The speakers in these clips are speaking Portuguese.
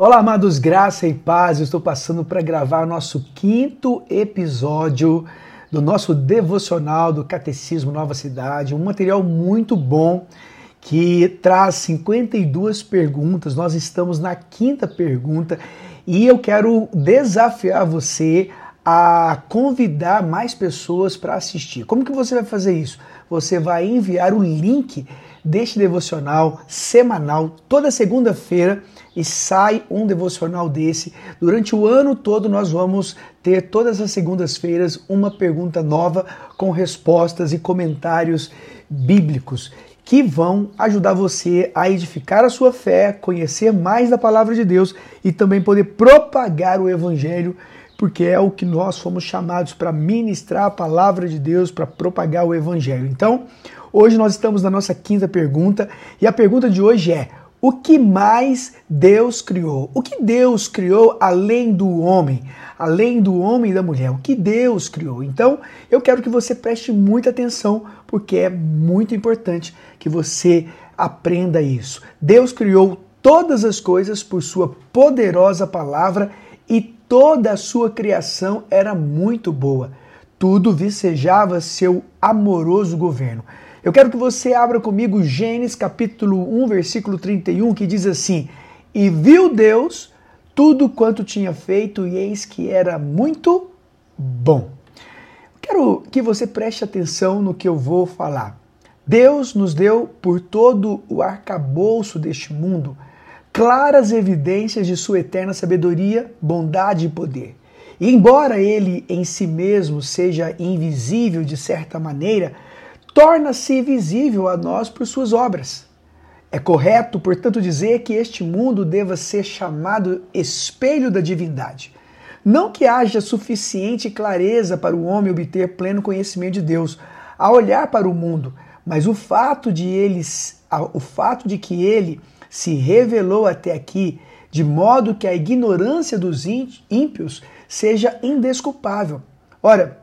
Olá, amados, graça e paz. Eu estou passando para gravar nosso quinto episódio do nosso devocional do Catecismo Nova Cidade, um material muito bom que traz 52 perguntas. Nós estamos na quinta pergunta e eu quero desafiar você a convidar mais pessoas para assistir. Como que você vai fazer isso? Você vai enviar o link deste devocional semanal toda segunda-feira e sai um devocional desse. Durante o ano todo nós vamos ter todas as segundas-feiras uma pergunta nova com respostas e comentários bíblicos que vão ajudar você a edificar a sua fé, conhecer mais da palavra de Deus e também poder propagar o evangelho, porque é o que nós fomos chamados para ministrar a palavra de Deus, para propagar o evangelho. Então, hoje nós estamos na nossa quinta pergunta e a pergunta de hoje é: o que mais Deus criou? O que Deus criou além do homem? Além do homem e da mulher? O que Deus criou? Então, eu quero que você preste muita atenção, porque é muito importante que você aprenda isso. Deus criou todas as coisas por sua poderosa palavra e toda a sua criação era muito boa. Tudo vicejava seu amoroso governo. Eu quero que você abra comigo Gênesis capítulo 1, versículo 31, que diz assim: E viu Deus tudo quanto tinha feito, e eis que era muito bom. Quero que você preste atenção no que eu vou falar. Deus nos deu por todo o arcabouço deste mundo claras evidências de sua eterna sabedoria, bondade e poder. E embora ele em si mesmo seja invisível de certa maneira, torna-se visível a nós por suas obras. É correto, portanto, dizer que este mundo deva ser chamado espelho da divindade. Não que haja suficiente clareza para o homem obter pleno conhecimento de Deus a olhar para o mundo, mas o fato de eles, o fato de que ele se revelou até aqui de modo que a ignorância dos ímpios seja indesculpável. Ora,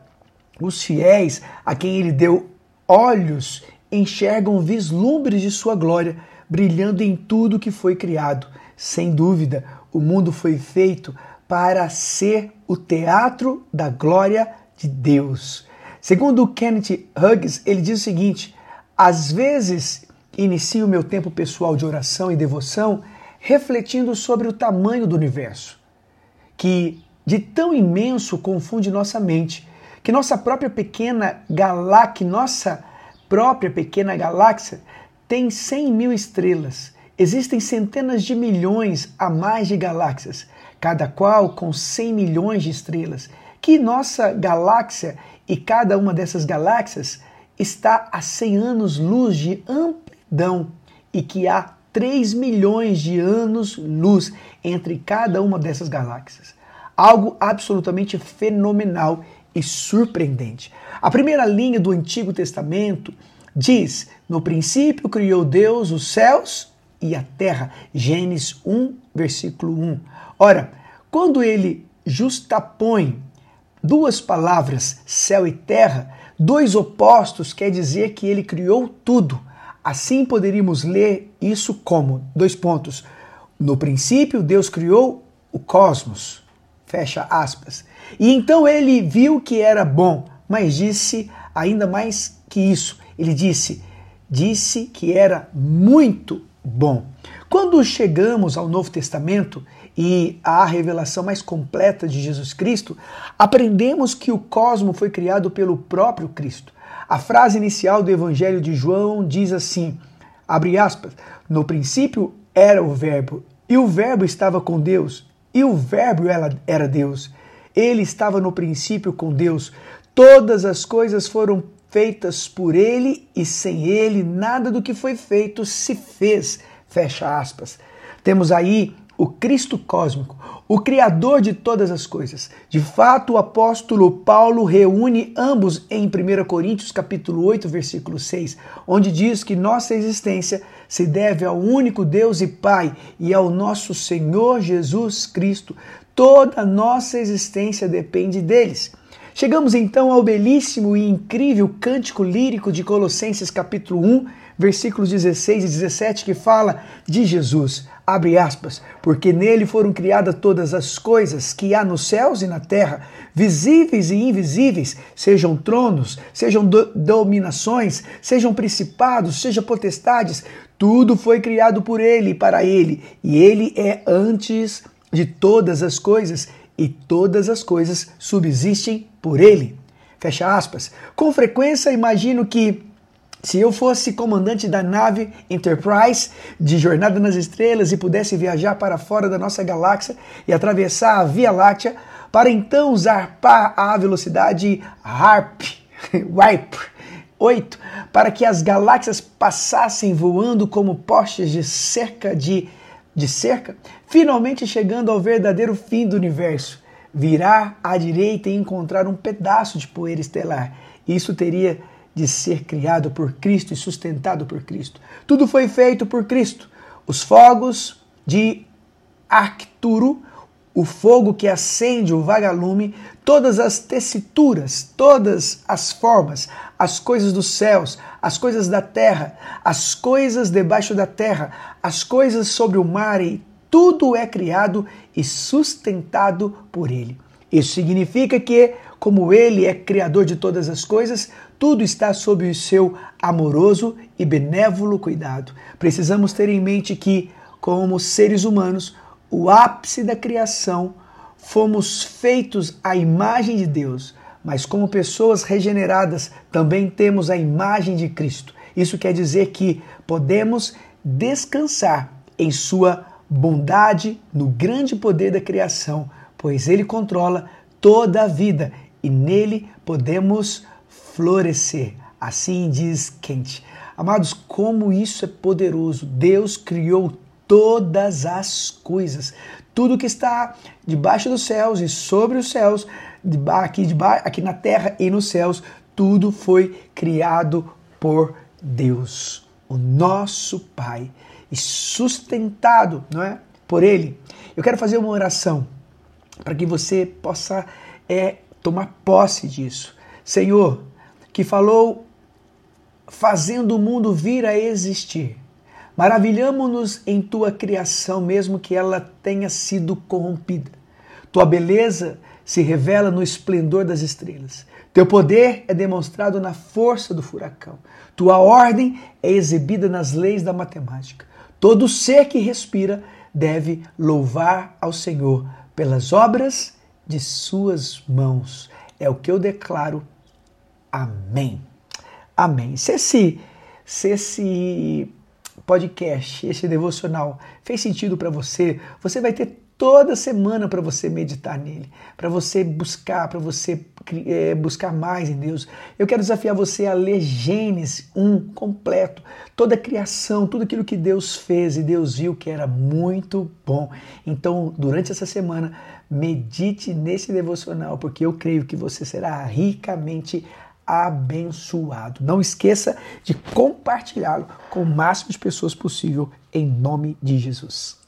os fiéis a quem ele deu olhos enxergam vislumbres de sua glória brilhando em tudo que foi criado. Sem dúvida, o mundo foi feito para ser o teatro da glória de Deus. Segundo Kenneth Hughes, ele diz o seguinte: às vezes inicio meu tempo pessoal de oração e devoção refletindo sobre o tamanho do universo, que de tão imenso confunde nossa mente que nossa própria pequena galáxia, nossa própria pequena galáxia tem 100 mil estrelas. Existem centenas de milhões a mais de galáxias, cada qual com 100 milhões de estrelas. Que nossa galáxia e cada uma dessas galáxias está a 100 anos-luz de amplidão e que há 3 milhões de anos-luz entre cada uma dessas galáxias. Algo absolutamente fenomenal e surpreendente. A primeira linha do Antigo Testamento diz: No princípio criou Deus os céus e a terra. Gênesis 1, versículo 1. Ora, quando ele justapõe duas palavras, céu e terra, dois opostos, quer dizer que ele criou tudo. Assim poderíamos ler isso como: dois pontos. No princípio, Deus criou o cosmos. Fecha aspas. E então ele viu que era bom, mas disse ainda mais que isso. Ele disse: disse que era muito bom. Quando chegamos ao Novo Testamento e à revelação mais completa de Jesus Cristo, aprendemos que o cosmo foi criado pelo próprio Cristo. A frase inicial do Evangelho de João diz assim: abre aspas, no princípio era o Verbo, e o Verbo estava com Deus, e o Verbo era Deus. Ele estava no princípio com Deus. Todas as coisas foram feitas por ele e sem ele nada do que foi feito se fez. Fecha aspas. Temos aí o Cristo cósmico, o criador de todas as coisas. De fato, o apóstolo Paulo reúne ambos em 1 Coríntios capítulo 8, versículo 6, onde diz que nossa existência se deve ao único Deus e Pai e ao nosso Senhor Jesus Cristo. Toda nossa existência depende deles. Chegamos então ao belíssimo e incrível cântico lírico de Colossenses capítulo 1, versículos 16 e 17, que fala de Jesus. Abre aspas, porque nele foram criadas todas as coisas que há nos céus e na terra, visíveis e invisíveis, sejam tronos, sejam do dominações, sejam principados, sejam potestades, tudo foi criado por ele e para ele, e ele é antes de todas as coisas, e todas as coisas subsistem por ele. Fecha aspas. Com frequência imagino que se eu fosse comandante da nave Enterprise de Jornada nas Estrelas e pudesse viajar para fora da nossa galáxia e atravessar a Via Láctea, para então zarpar a velocidade Harp, Warp 8, para que as galáxias passassem voando como postes de cerca de, de cerca, finalmente chegando ao verdadeiro fim do universo, virar à direita e encontrar um pedaço de poeira estelar. Isso teria de ser criado por Cristo e sustentado por Cristo. Tudo foi feito por Cristo. Os fogos de Arcturo, o fogo que acende o vagalume, todas as tessituras, todas as formas, as coisas dos céus, as coisas da terra, as coisas debaixo da terra, as coisas sobre o mar e tudo é criado e sustentado por ele. Isso significa que, como ele é criador de todas as coisas, tudo está sob o seu amoroso e benévolo cuidado. Precisamos ter em mente que, como seres humanos, o ápice da criação, fomos feitos à imagem de Deus, mas como pessoas regeneradas também temos a imagem de Cristo. Isso quer dizer que podemos descansar em Sua bondade, no grande poder da criação, pois Ele controla toda a vida e nele podemos florescer. Assim diz Quente. Amados, como isso é poderoso! Deus criou todas as coisas. Tudo que está debaixo dos céus e sobre os céus, aqui, aqui na terra e nos céus, tudo foi criado por Deus, o nosso Pai, e sustentado não é, por Ele. Eu quero fazer uma oração para que você possa é, tomar posse disso. Senhor, que falou fazendo o mundo vir a existir. Maravilhamo-nos em tua criação, mesmo que ela tenha sido corrompida. Tua beleza se revela no esplendor das estrelas. Teu poder é demonstrado na força do furacão. Tua ordem é exibida nas leis da matemática. Todo ser que respira deve louvar ao Senhor pelas obras de suas mãos. É o que eu declaro Amém. Amém. Se esse, se esse podcast, esse devocional fez sentido para você, você vai ter toda semana para você meditar nele, para você buscar, para você é, buscar mais em Deus. Eu quero desafiar você a ler Gênesis 1 completo, toda a criação, tudo aquilo que Deus fez e Deus viu que era muito bom. Então, durante essa semana, medite nesse devocional, porque eu creio que você será ricamente abençoado. Não esqueça de compartilhá-lo com o máximo de pessoas possível, em nome de Jesus.